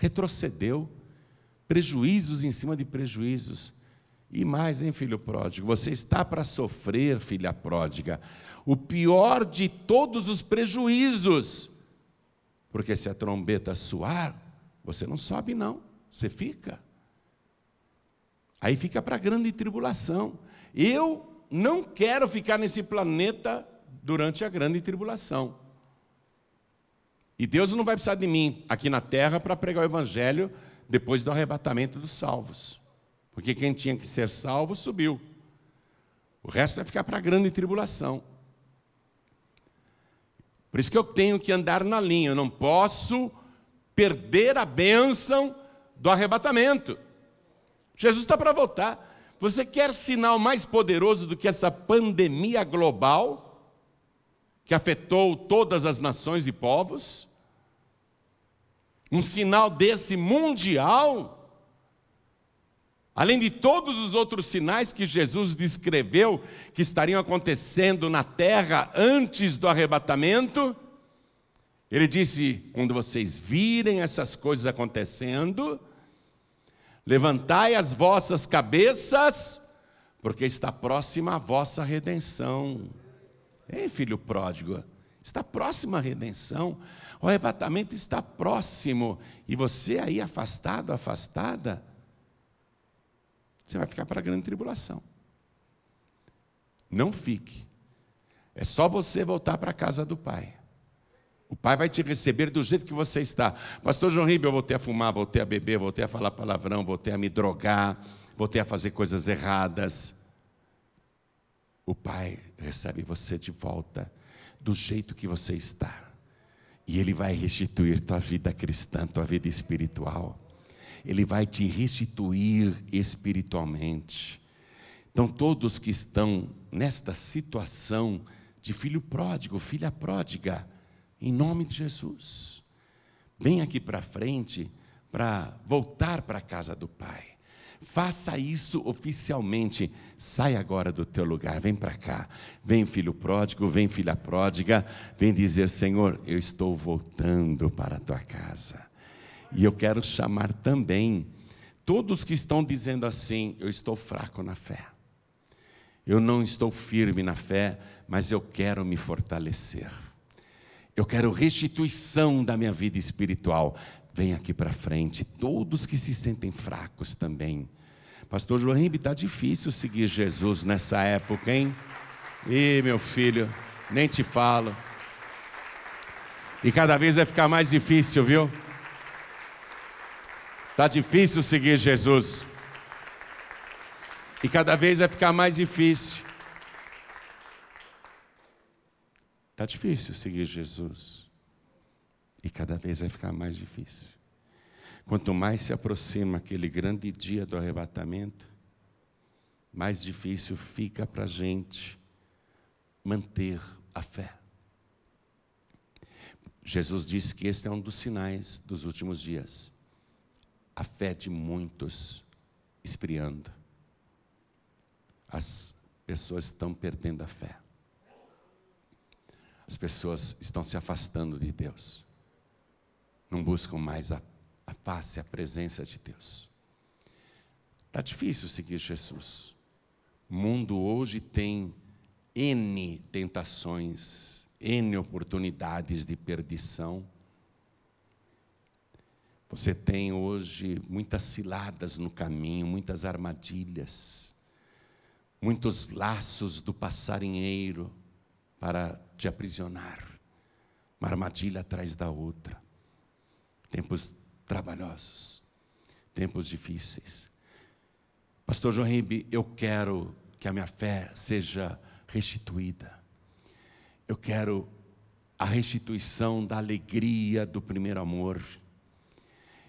retrocedeu, prejuízos em cima de prejuízos. E mais, hein, filho pródigo, você está para sofrer, filha pródiga, o pior de todos os prejuízos. Porque se a trombeta soar, você não sobe, não, você fica. Aí fica para a grande tribulação. Eu não quero ficar nesse planeta durante a grande tribulação. E Deus não vai precisar de mim aqui na terra para pregar o Evangelho depois do arrebatamento dos salvos. Porque quem tinha que ser salvo subiu. O resto vai ficar para a grande tribulação. Por isso que eu tenho que andar na linha, eu não posso perder a bênção do arrebatamento. Jesus está para voltar. Você quer sinal mais poderoso do que essa pandemia global que afetou todas as nações e povos? Um sinal desse mundial, além de todos os outros sinais que Jesus descreveu que estariam acontecendo na terra antes do arrebatamento, ele disse: quando vocês virem essas coisas acontecendo, levantai as vossas cabeças, porque está próxima a vossa redenção. Ei, filho pródigo, está próxima a redenção. O arrebatamento está próximo e você aí afastado, afastada, você vai ficar para a grande tribulação. Não fique. É só você voltar para a casa do Pai. O Pai vai te receber do jeito que você está. Pastor João Ribeiro, eu voltei a fumar, voltei a beber, voltei a falar palavrão, voltei a me drogar, voltei a fazer coisas erradas. O Pai recebe você de volta do jeito que você está. E Ele vai restituir tua vida cristã, tua vida espiritual. Ele vai te restituir espiritualmente. Então, todos que estão nesta situação de filho pródigo, filha pródiga, em nome de Jesus, vem aqui para frente para voltar para a casa do Pai. Faça isso oficialmente. Sai agora do teu lugar, vem para cá. Vem, filho pródigo, vem, filha pródiga. Vem dizer: Senhor, eu estou voltando para a tua casa. E eu quero chamar também todos que estão dizendo assim: Eu estou fraco na fé. Eu não estou firme na fé, mas eu quero me fortalecer. Eu quero restituição da minha vida espiritual. Vem aqui para frente, todos que se sentem fracos também. Pastor João está difícil seguir Jesus nessa época, hein? Ih, meu filho, nem te falo. E cada vez vai ficar mais difícil, viu? Tá difícil seguir Jesus. E cada vez vai ficar mais difícil. Tá difícil seguir Jesus. E cada vez vai ficar mais difícil. Quanto mais se aproxima aquele grande dia do arrebatamento, mais difícil fica para a gente manter a fé. Jesus disse que este é um dos sinais dos últimos dias. A fé de muitos esfriando. As pessoas estão perdendo a fé. As pessoas estão se afastando de Deus. Não buscam mais a, a face, a presença de Deus. Está difícil seguir Jesus. O mundo hoje tem N tentações, N oportunidades de perdição. Você tem hoje muitas ciladas no caminho, muitas armadilhas, muitos laços do passarinheiro para te aprisionar, uma armadilha atrás da outra. Tempos trabalhosos, tempos difíceis. Pastor João Ribe, eu quero que a minha fé seja restituída. Eu quero a restituição da alegria do primeiro amor.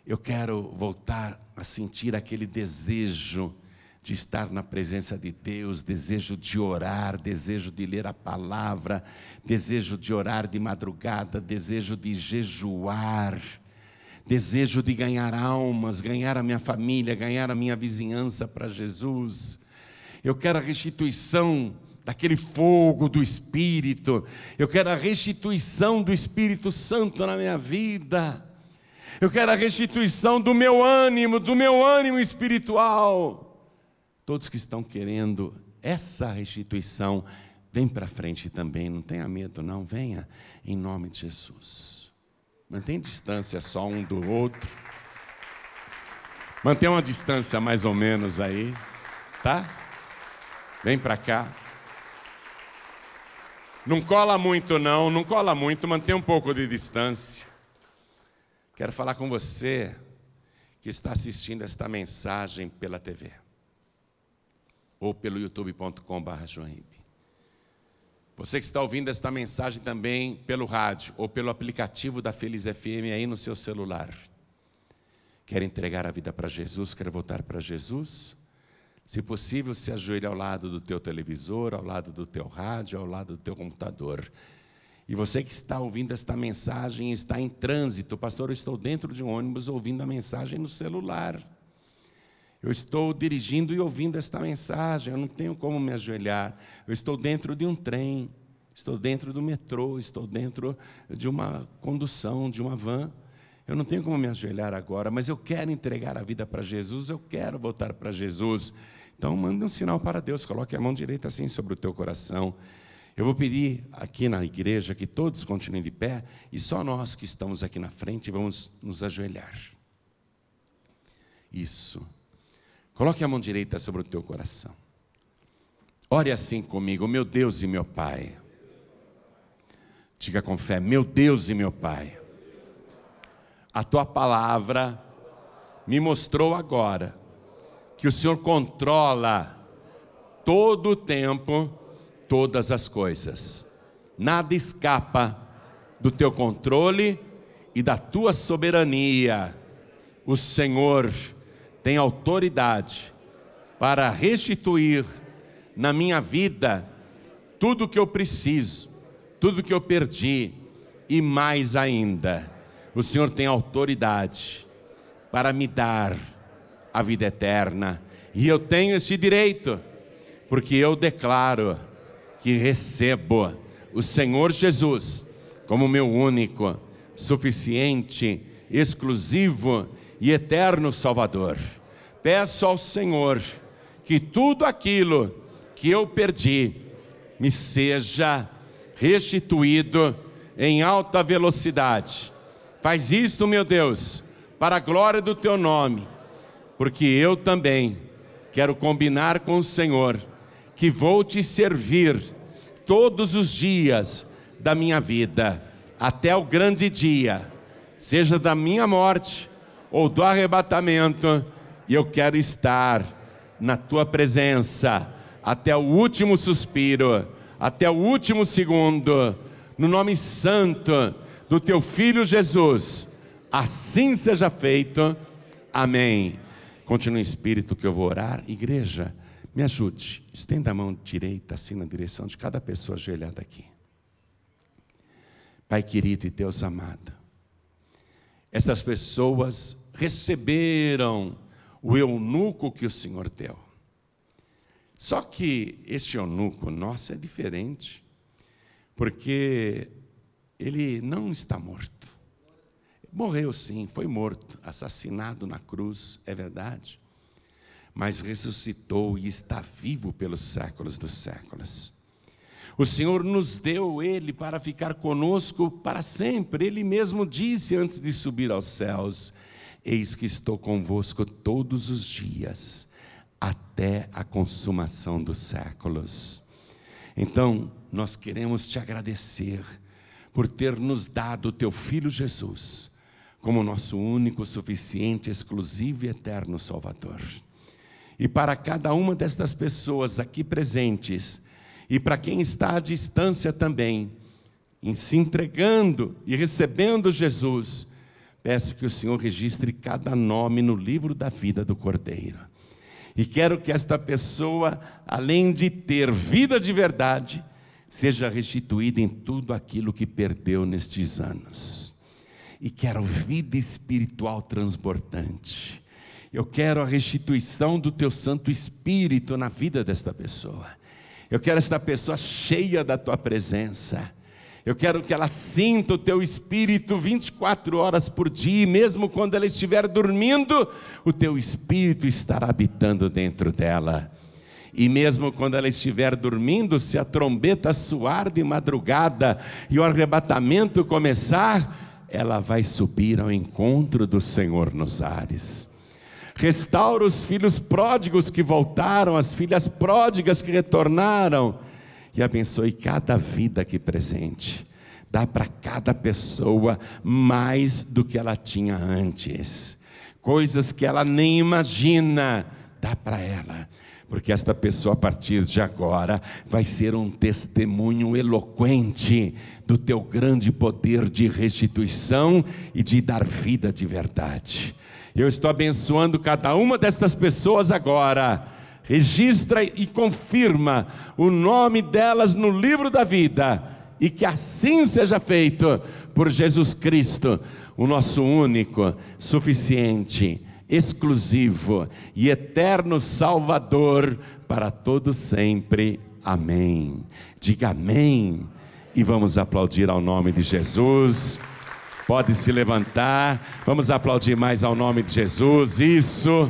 Eu quero voltar a sentir aquele desejo de estar na presença de Deus, desejo de orar, desejo de ler a palavra, desejo de orar de madrugada, desejo de jejuar, desejo de ganhar almas, ganhar a minha família, ganhar a minha vizinhança para Jesus. Eu quero a restituição daquele fogo do Espírito, eu quero a restituição do Espírito Santo na minha vida, eu quero a restituição do meu ânimo, do meu ânimo espiritual. Todos que estão querendo essa restituição, vem para frente também, não tenha medo, não, venha em nome de Jesus. Mantém distância só um do outro. Mantém uma distância mais ou menos aí, tá? Vem para cá. Não cola muito, não, não cola muito, mantém um pouco de distância. Quero falar com você que está assistindo esta mensagem pela TV ou pelo youtube.com.br. Você que está ouvindo esta mensagem também pelo rádio ou pelo aplicativo da Feliz FM aí no seu celular. Quer entregar a vida para Jesus, quer voltar para Jesus? Se possível, se ajoelhe ao lado do teu televisor, ao lado do teu rádio, ao lado do teu computador. E você que está ouvindo esta mensagem está em trânsito, pastor, eu estou dentro de um ônibus ouvindo a mensagem no celular. Eu estou dirigindo e ouvindo esta mensagem, eu não tenho como me ajoelhar. Eu estou dentro de um trem, estou dentro do metrô, estou dentro de uma condução, de uma van. Eu não tenho como me ajoelhar agora, mas eu quero entregar a vida para Jesus, eu quero voltar para Jesus. Então, manda um sinal para Deus, coloque a mão direita assim sobre o teu coração. Eu vou pedir aqui na igreja que todos continuem de pé e só nós que estamos aqui na frente vamos nos ajoelhar. Isso. Coloque a mão direita sobre o teu coração. Ore assim comigo, meu Deus e meu Pai. Diga com fé, meu Deus e meu Pai. A tua palavra me mostrou agora que o Senhor controla todo o tempo, todas as coisas. Nada escapa do teu controle e da tua soberania. O Senhor tem autoridade para restituir na minha vida tudo que eu preciso, tudo que eu perdi e mais ainda. O Senhor tem autoridade para me dar a vida eterna. E eu tenho esse direito, porque eu declaro que recebo o Senhor Jesus como meu único, suficiente, exclusivo e eterno Salvador. Peço ao Senhor que tudo aquilo que eu perdi me seja restituído em alta velocidade. Faz isto, meu Deus, para a glória do teu nome, porque eu também quero combinar com o Senhor que vou te servir todos os dias da minha vida, até o grande dia, seja da minha morte ou do arrebatamento, e eu quero estar na tua presença até o último suspiro, até o último segundo, no nome santo do teu filho Jesus. Assim seja feito. Amém. Continue em espírito que eu vou orar. Igreja, me ajude. Estenda a mão direita assim na direção de cada pessoa ajoelhada aqui. Pai querido e Deus amado, essas pessoas receberam o eunuco que o Senhor deu. Só que este eunuco nosso é diferente, porque ele não está morto. Morreu sim, foi morto, assassinado na cruz, é verdade, mas ressuscitou e está vivo pelos séculos dos séculos. O Senhor nos deu ele para ficar conosco para sempre. Ele mesmo disse antes de subir aos céus: Eis que estou convosco todos os dias, até a consumação dos séculos. Então, nós queremos te agradecer por ter nos dado o teu filho Jesus como nosso único, suficiente, exclusivo e eterno Salvador. E para cada uma destas pessoas aqui presentes, e para quem está à distância também, em se entregando e recebendo Jesus, Peço que o Senhor registre cada nome no livro da vida do Cordeiro. E quero que esta pessoa, além de ter vida de verdade, seja restituída em tudo aquilo que perdeu nestes anos. E quero vida espiritual transbordante. Eu quero a restituição do teu Santo Espírito na vida desta pessoa. Eu quero esta pessoa cheia da tua presença eu quero que ela sinta o teu espírito 24 horas por dia, e mesmo quando ela estiver dormindo, o teu espírito estará habitando dentro dela. E mesmo quando ela estiver dormindo, se a trombeta soar de madrugada e o arrebatamento começar, ela vai subir ao encontro do Senhor nos ares. Restaura os filhos pródigos que voltaram, as filhas pródigas que retornaram e abençoe cada vida aqui presente. Dá para cada pessoa mais do que ela tinha antes. Coisas que ela nem imagina, dá para ela. Porque esta pessoa, a partir de agora, vai ser um testemunho eloquente do teu grande poder de restituição e de dar vida de verdade. Eu estou abençoando cada uma destas pessoas agora registra e confirma o nome delas no livro da vida, e que assim seja feito por Jesus Cristo, o nosso único, suficiente, exclusivo e eterno Salvador para todo sempre. Amém. Diga amém. E vamos aplaudir ao nome de Jesus. Pode se levantar. Vamos aplaudir mais ao nome de Jesus. Isso.